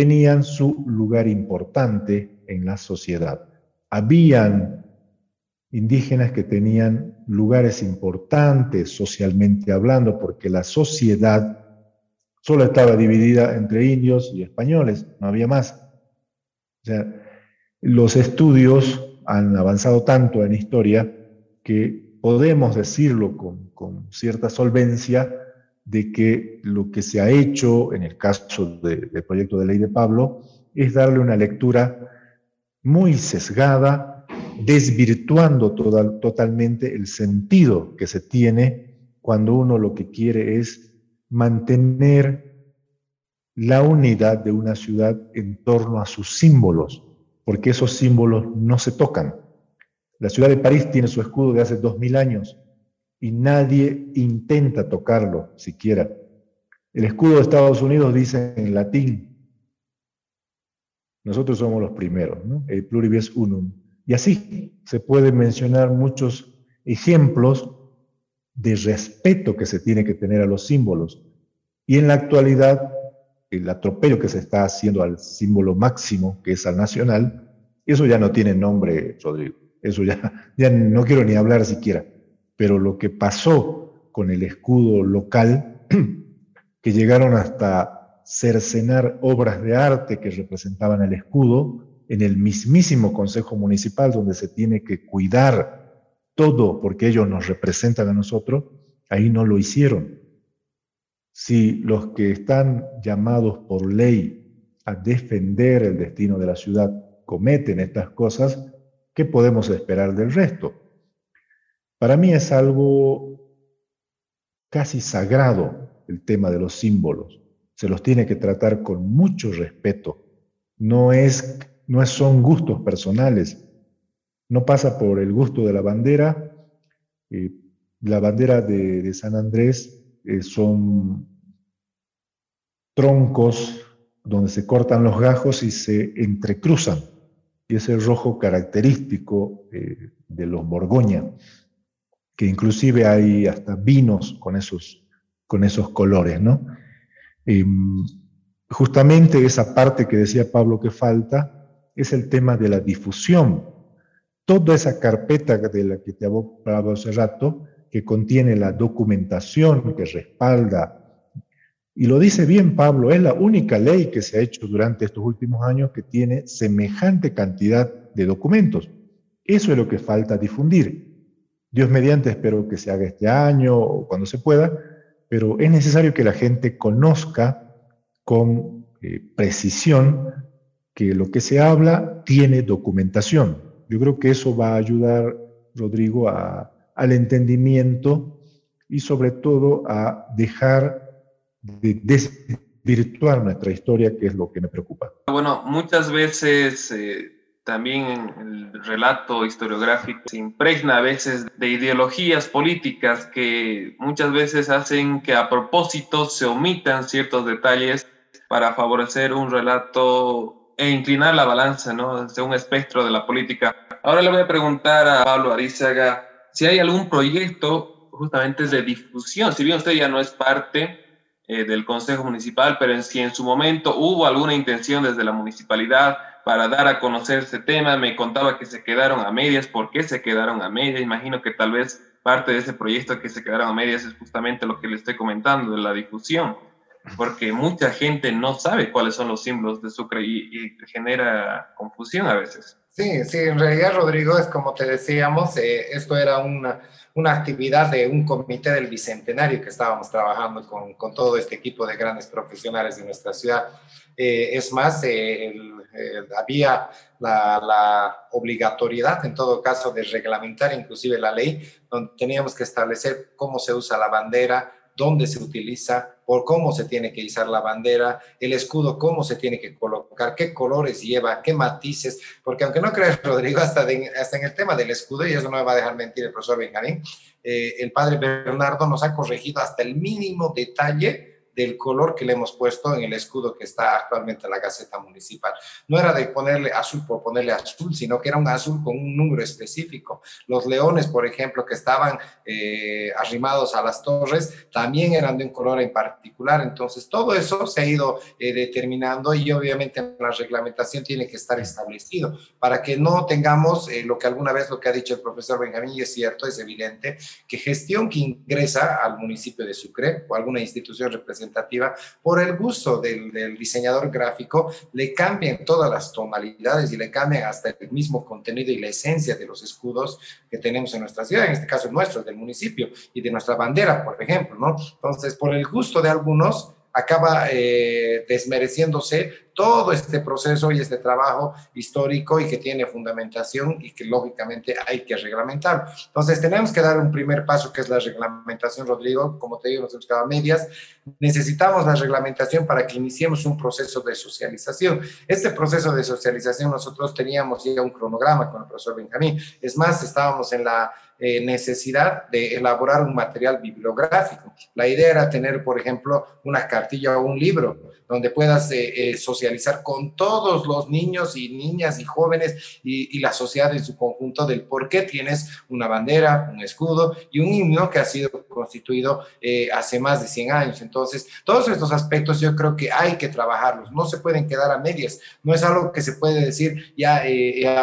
tenían su lugar importante en la sociedad. Habían indígenas que tenían lugares importantes socialmente hablando, porque la sociedad solo estaba dividida entre indios y españoles, no había más. O sea, los estudios han avanzado tanto en historia que podemos decirlo con, con cierta solvencia de que lo que se ha hecho en el caso del proyecto de ley de Pablo es darle una lectura muy sesgada, desvirtuando totalmente el sentido que se tiene cuando uno lo que quiere es mantener la unidad de una ciudad en torno a sus símbolos, porque esos símbolos no se tocan. La ciudad de París tiene su escudo de hace dos mil años y nadie intenta tocarlo siquiera. El escudo de Estados Unidos dice en latín, nosotros somos los primeros, ¿no? El pluribus unum. Y así se pueden mencionar muchos ejemplos de respeto que se tiene que tener a los símbolos. Y en la actualidad, el atropello que se está haciendo al símbolo máximo, que es al nacional, eso ya no tiene nombre, Rodrigo. Eso ya, ya no quiero ni hablar siquiera. Pero lo que pasó con el escudo local, que llegaron hasta cercenar obras de arte que representaban el escudo en el mismísimo Consejo Municipal, donde se tiene que cuidar todo porque ellos nos representan a nosotros, ahí no lo hicieron. Si los que están llamados por ley a defender el destino de la ciudad cometen estas cosas, ¿qué podemos esperar del resto? Para mí es algo casi sagrado el tema de los símbolos se los tiene que tratar con mucho respeto. No, es, no son gustos personales. No pasa por el gusto de la bandera. Eh, la bandera de, San Andrés eh, son troncos donde se cortan los gajos y se entrecruzan. Y es el rojo característico eh, de los Borgoña, que inclusive hay hasta vinos con esos, con esos colores, ¿no? Em, justamente esa parte que decía Pablo que falta es el tema de la difusión. Toda esa carpeta de la que te hablaba hace rato, que contiene la documentación que respalda, y lo dice bien Pablo, es la única ley que se ha hecho durante estos últimos años que tiene semejante cantidad de documentos. Eso es lo que falta difundir. Dios mediante espero que se haga este año o cuando se pueda, pero es necesario que la gente conozca con eh, precisión que lo que se habla tiene documentación. Yo creo que eso va a ayudar, Rodrigo, al entendimiento y sobre todo a dejar de desvirtuar nuestra historia, que es lo que me preocupa. Bueno, muchas veces eh, también el relato historiográfico se impregna a veces de ideologías políticas que muchas veces hacen que a propósito se omitan ciertos detalles para favorecer un relato e inclinar la balanza, ¿no? Hacia un espectro de la política. Ahora le voy a preguntar a Pablo Arizaga si hay algún proyecto justamente de difusión, si bien usted ya no es parte eh, del Consejo Municipal, pero en, si en su momento hubo alguna intención desde la municipalidad para dar a conocer este tema. Me contaba que se quedaron a medias. ¿Por qué se quedaron a medias? Imagino que tal vez parte de ese proyecto que se quedaron a medias es justamente lo que le estoy comentando, de la difusión, porque mucha gente no sabe cuáles son los símbolos de Sucre y, genera confusión a veces. Sí, sí, en realidad, Rodrigo, es como te decíamos, eh, esto era una, una, actividad de un comité del Bicentenario que estábamos trabajando con, con todo este equipo de grandes profesionales de nuestra ciudad. Eh, es más, eh, había la, obligatoriedad, en todo caso, de reglamentar inclusive la ley, donde teníamos que establecer cómo se usa la bandera, dónde se utiliza, por cómo se tiene que izar la bandera, el escudo, cómo se tiene que colocar, qué colores lleva, qué matices, porque aunque no creas, Rodrigo, hasta, hasta en el tema del escudo, y eso no me va a dejar mentir el profesor Benjamín, eh, el padre Bernardo nos ha corregido hasta el mínimo detalle del color que le hemos puesto en el escudo que está actualmente en la Gaceta Municipal. No era de ponerle azul por ponerle azul, sino que era un azul con un número específico. Los leones, por ejemplo, que estaban eh, arrimados a las torres, también eran de un color en particular. Entonces, todo eso se ha ido eh, determinando y obviamente la reglamentación tiene que estar establecido para que no tengamos eh, lo que alguna vez lo que ha dicho el profesor Benjamín, y es cierto, es evidente, que gestión que ingresa al municipio de Sucre o alguna institución representativa por el gusto del, diseñador gráfico, le cambian todas las tonalidades y le cambian hasta el mismo contenido y la esencia de los escudos que tenemos en nuestra ciudad, en este caso nuestro, del municipio, y de nuestra bandera, por ejemplo, ¿no? Entonces, por el gusto de algunos, acaba eh, desmereciéndose todo este proceso y este trabajo histórico y que tiene fundamentación y que lógicamente hay que reglamentar. Entonces tenemos que dar un primer paso que es la reglamentación, Rodrigo, como te digo, nos hemos quedado medias. Necesitamos la reglamentación para que iniciemos un proceso de socialización. Este proceso de socialización nosotros teníamos ya un cronograma con el profesor Benjamín. Es más, estábamos en la eh, necesidad de elaborar un material bibliográfico. La idea era tener, por ejemplo, una cartilla o un libro donde puedas eh, eh, socializar con todos los niños y niñas y jóvenes y, la sociedad en su conjunto del por qué tienes una bandera, un escudo y un himno que ha sido constituido hace más de 100 años. Entonces, todos estos aspectos yo creo que hay que trabajarlos, no se pueden quedar a medias, no es algo que se puede decir, ya,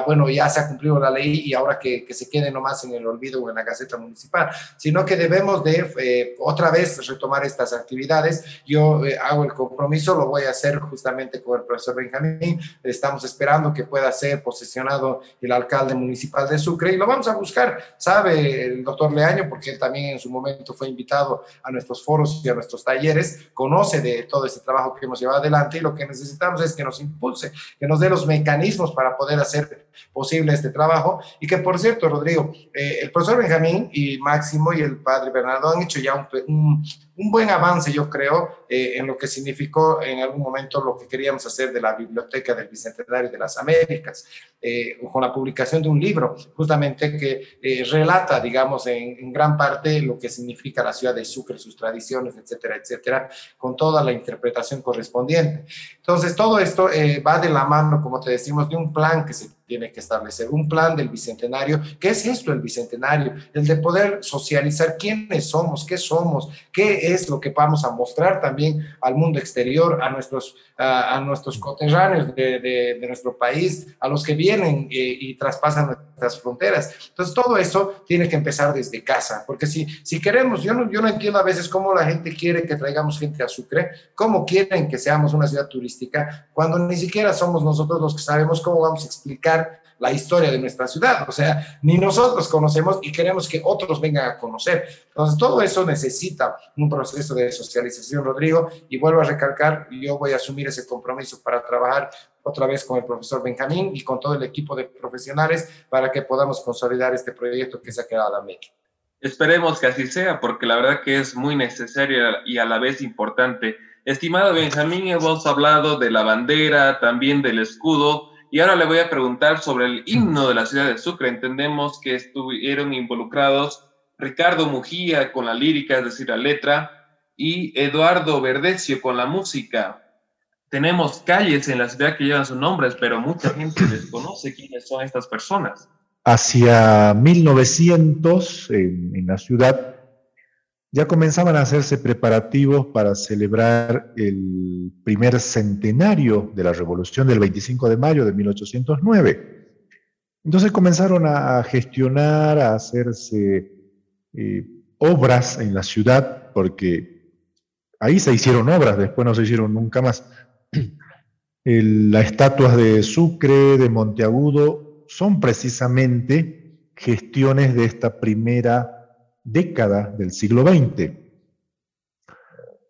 bueno, ya se ha cumplido la ley y ahora que, que se quede nomás en el olvido o en la Gaceta Municipal, sino que debemos de eh, otra vez retomar estas actividades. Yo eh, hago el compromiso, lo voy a hacer justamente con el profesor Benjamín. Estamos esperando que pueda ser posesionado el alcalde municipal de Sucre y lo vamos a buscar. Sabe el doctor Leaño, porque él también en su momento fue invitado a nuestros foros y a nuestros talleres, conoce de todo este trabajo que hemos llevado adelante y lo que necesitamos es que nos impulse, que nos dé los mecanismos para poder hacer posible este trabajo. Y que, por cierto, Rodrigo, eh, el profesor Benjamín y Máximo y el padre Bernardo han hecho ya un, un buen avance, yo creo, eh, en lo que significó en algún momento lo que queríamos hacer de la Biblioteca del Bicentenario de las Américas, eh, con la publicación de un libro, justamente que eh, relata, digamos, en, en, gran parte lo que significa la ciudad de Sucre, sus tradiciones, etcétera, etcétera, con toda la interpretación correspondiente. Entonces, todo esto va de la mano, como te decimos, de un plan que se tiene que establecer, un plan del Bicentenario. ¿Qué es esto el Bicentenario? El de poder socializar quiénes somos, qué somos, qué es lo que vamos a mostrar también al mundo exterior, a nuestros, a, nuestros coterráneos de, de, nuestro país, a los que vienen eh, y traspasan nuestras fronteras. Entonces, todo eso tiene que empezar desde casa, porque si, si queremos, yo no, yo no entiendo a veces cómo la gente quiere que traigamos gente a Sucre, cómo quieren que seamos una ciudad turística, cuando ni siquiera somos nosotros los que sabemos cómo vamos a explicar la historia de nuestra ciudad. O sea, ni nosotros conocemos y queremos que otros vengan a conocer. Entonces, todo eso necesita un proceso de socialización, Rodrigo, y vuelvo a recalcar, yo voy a asumir ese compromiso para trabajar otra vez con el profesor Benjamín y con todo el equipo de profesionales para que podamos consolidar este proyecto que se ha quedado a México. Esperemos que así sea, porque la verdad que es muy necesario y a la vez importante. Estimado Benjamín, hemos hablado de la bandera, también del escudo, y ahora le voy a preguntar sobre el himno de la ciudad de Sucre. Entendemos que estuvieron involucrados Ricardo Mujía con la lírica, es decir, la letra, y Eduardo Verdecio con la música. Tenemos calles en la ciudad que llevan sus nombres, pero mucha gente desconoce quiénes son estas personas. Hacia 1900, en, en la ciudad, ya comenzaban a hacerse preparativos para celebrar el primer centenario de la revolución del 25 de mayo de 1809. Entonces comenzaron a gestionar, a hacerse eh, obras en la ciudad, porque ahí se hicieron obras, después no se hicieron nunca más. las estatuas de Sucre, de Monteagudo, son precisamente gestiones de esta primera década del siglo XX.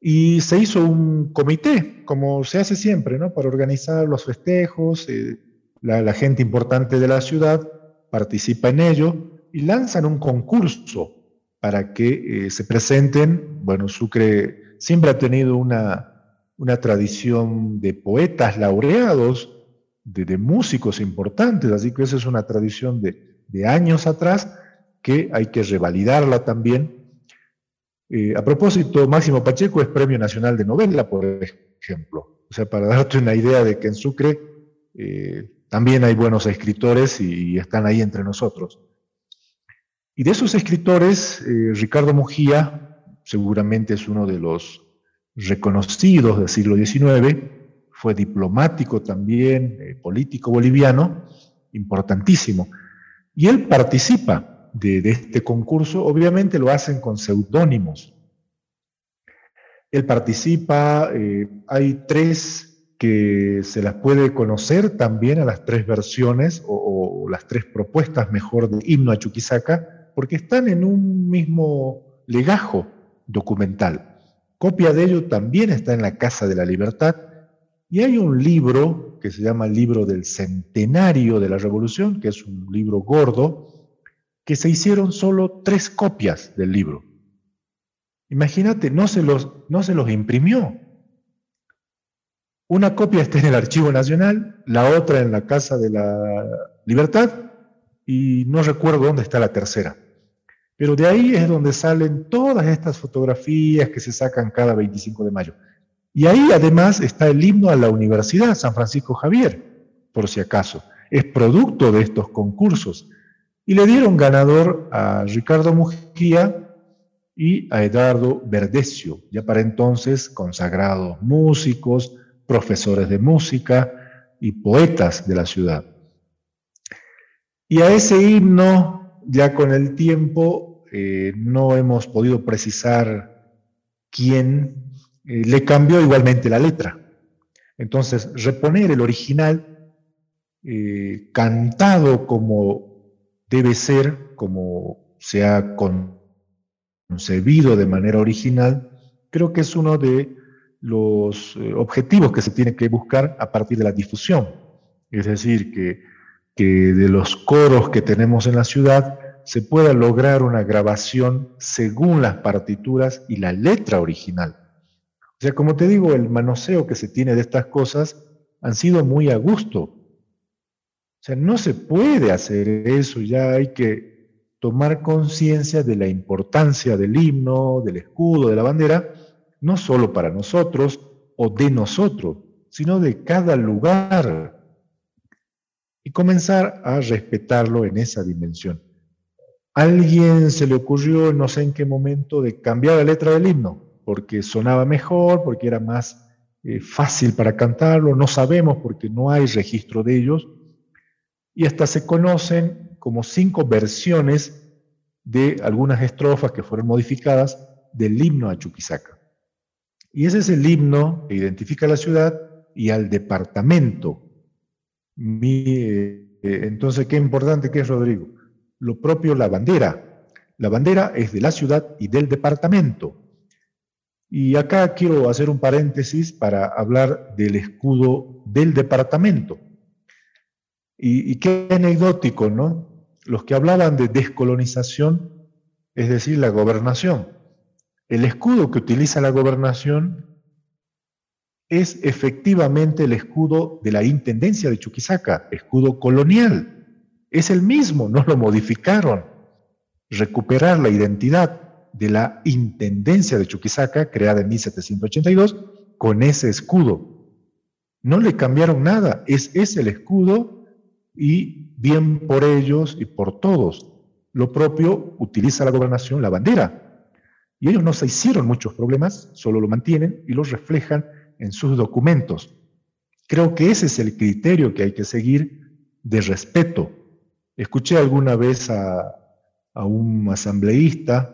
Y se hizo un comité, como se hace siempre, ¿no? para organizar los festejos. Eh, la, gente importante de la ciudad participa en ello y lanzan un concurso para que eh, se presenten. Bueno, Sucre siempre ha tenido una, una tradición de poetas laureados, de, músicos importantes, así que esa es una tradición de, de años atrás que hay que revalidarla también. Eh, a propósito, Máximo Pacheco es Premio Nacional de Novela, por ejemplo. O sea, para darte una idea de que en Sucre eh, también hay buenos escritores y, están ahí entre nosotros. Y de esos escritores, eh, Ricardo Mujía seguramente es uno de los reconocidos del siglo XIX, fue diplomático también, político boliviano, importantísimo. Y él participa de, este concurso, obviamente lo hacen con seudónimos. Él participa, eh, hay tres que se las puede conocer también a las tres versiones o, las tres propuestas mejor de himno a Chuquisaca, porque están en un mismo legajo documental. copia de ello también está en la Casa de la Libertad y hay un libro que se llama el libro del centenario de la revolución, que es un libro gordo, que se hicieron solo tres copias del libro. Imagínate, no se los, no se los imprimió. Una copia está en el Archivo Nacional, la otra en la Casa de la Libertad y no recuerdo dónde está la tercera. Pero de ahí es donde salen todas estas fotografías que se sacan cada 25 de mayo. Y ahí además está el himno a la Universidad San Francisco Javier, por si acaso. Es producto de estos concursos. Y le dieron ganador a Ricardo Mujía y a Eduardo Verdecio, ya para entonces consagrados músicos, profesores de música y poetas de la ciudad. Y a ese himno, ya con el tiempo, eh, no hemos podido precisar quién eh, le cambió igualmente la letra. Entonces, reponer el original eh, cantado como debe ser, como se ha concebido de manera original, creo que es uno de los eh, objetivos que se tiene que buscar a partir de la difusión. Es decir, que, que de los coros que tenemos en la ciudad se pueda lograr una grabación según las partituras y la letra original. O sea, como te digo, el manoseo que se tiene de estas cosas han sido muy a gusto. O sea, no se puede hacer eso, ya hay que tomar conciencia de la importancia del himno, del escudo, de la bandera, no solo para nosotros o de nosotros, sino de cada lugar. Y comenzar a respetarlo en esa dimensión. alguien se le ocurrió, no sé en qué momento, de cambiar la letra del himno porque sonaba mejor, porque era más eh, fácil para cantarlo, no sabemos porque no hay registro de ellos, y hasta se conocen como cinco versiones de algunas estrofas que fueron modificadas del himno a Chuquisaca. Y ese es el himno que identifica a la ciudad y al departamento. Eh, entonces, qué importante que es, Rodrigo. Lo propio la bandera. La bandera es de la ciudad y del departamento. Y acá quiero hacer un paréntesis para hablar del escudo del departamento. Y, qué anecdótico, ¿no? Los que hablaban de descolonización, es decir, la gobernación. El escudo que utiliza la gobernación es efectivamente el escudo de la Intendencia de Chuquisaca, escudo colonial. Es el mismo, no lo modificaron. Recuperar la identidad de la Intendencia de Chuquisaca, creada en 1782, con ese escudo. No le cambiaron nada, es, es el escudo y bien por ellos y por todos. Lo propio utiliza la gobernación la bandera. Y ellos no se hicieron muchos problemas, solo lo mantienen y lo reflejan en sus documentos. Creo que ese es el criterio que hay que seguir de respeto. Escuché alguna vez a, a un asambleísta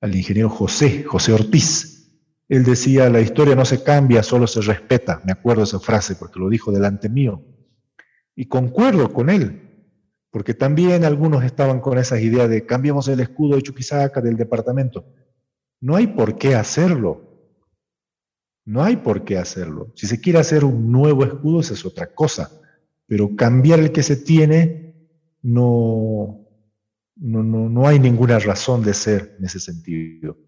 al ingeniero José, José Ortiz. Él decía, la historia no se cambia, solo se respeta. Me acuerdo esa frase porque lo dijo delante mío. Y concuerdo con él, porque también algunos estaban con esa idea de cambiamos el escudo de Chuquisaca del departamento. No hay por qué hacerlo. No hay por qué hacerlo. Si se quiere hacer un nuevo escudo, esa es otra cosa. Pero cambiar el que se tiene no, no, no, no hay ninguna razón de ser en ese sentido.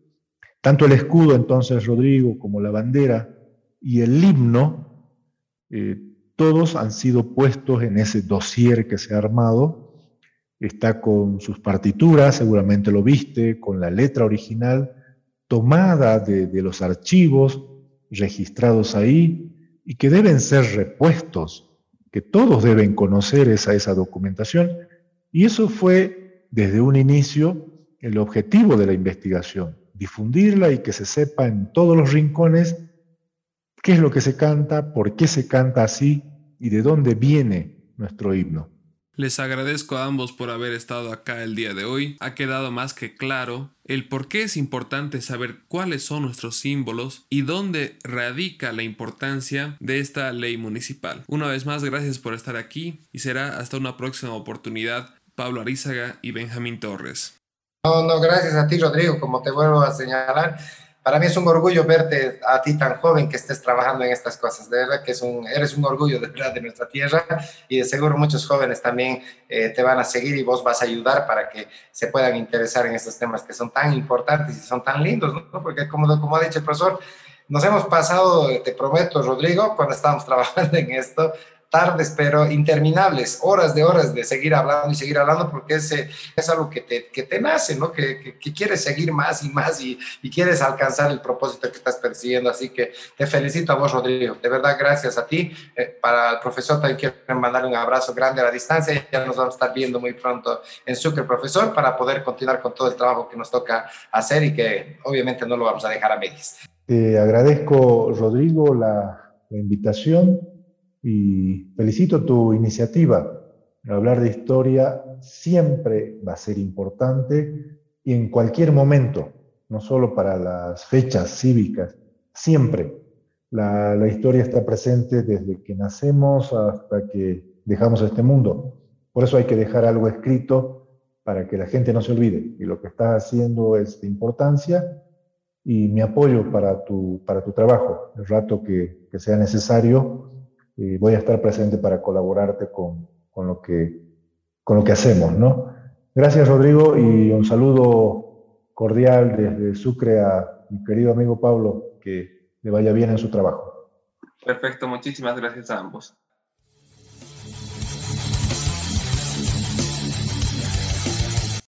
Tanto el escudo, entonces, Rodrigo, como la bandera y el himno, eh, todos han sido puestos en ese dossier que se ha armado. Está con sus partituras, seguramente lo viste, con la letra original tomada de, los archivos registrados ahí y que deben ser repuestos, que todos deben conocer esa documentación. Y eso fue desde un inicio el objetivo de la investigación, difundirla y que se sepa en todos los rincones qué es lo que se canta, por qué se canta así y de dónde viene nuestro himno. Les agradezco a ambos por haber estado acá el día de hoy. Ha quedado más que claro el por qué es importante saber cuáles son nuestros símbolos y dónde radica la importancia de esta ley municipal. Una vez más, gracias por estar aquí y será hasta una próxima oportunidad Pablo Arizaga y Benjamín Torres. No, no, gracias a ti, Rodrigo. Como te vuelvo a señalar, para mí es un orgullo verte a ti tan joven que estés trabajando en estas cosas. De verdad que es un, eres un orgullo de verdad de nuestra tierra y de seguro muchos jóvenes también eh, te van a seguir y vos vas a ayudar para que se puedan interesar en estos temas que son tan importantes y son tan lindos, ¿no? Porque como, como ha dicho el profesor, nos hemos pasado, te prometo, Rodrigo, cuando estábamos trabajando en esto, tardes, pero interminables, horas de horas de seguir hablando y seguir hablando, porque es, es algo que te, que te nace, ¿no? Que, que, quieres seguir más y más y, y, quieres alcanzar el propósito que estás persiguiendo. Así que te felicito a vos, Rodrigo. De verdad, gracias a ti. Eh, para el profesor también quiero mandarle un abrazo grande a la distancia. Ya nos vamos a estar viendo muy pronto en Sucre, profesor, para poder continuar con todo el trabajo que nos toca hacer y que obviamente no lo vamos a dejar a medias. Te agradezco, Rodrigo, la, la invitación y felicito tu iniciativa. Hablar de historia siempre va a ser importante y en cualquier momento, no solo para las fechas cívicas, siempre. La, historia está presente desde que nacemos hasta que dejamos este mundo. Por eso hay que dejar algo escrito para que la gente no se olvide. Y lo que estás haciendo es de importancia y mi apoyo para tu, para tu trabajo, el rato que sea necesario y voy a estar presente para colaborarte con, con, lo que, con lo que hacemos, ¿no? Gracias, Rodrigo, y un saludo cordial desde Sucre a mi querido amigo Pablo, que le vaya bien en su trabajo. Perfecto, muchísimas gracias a ambos.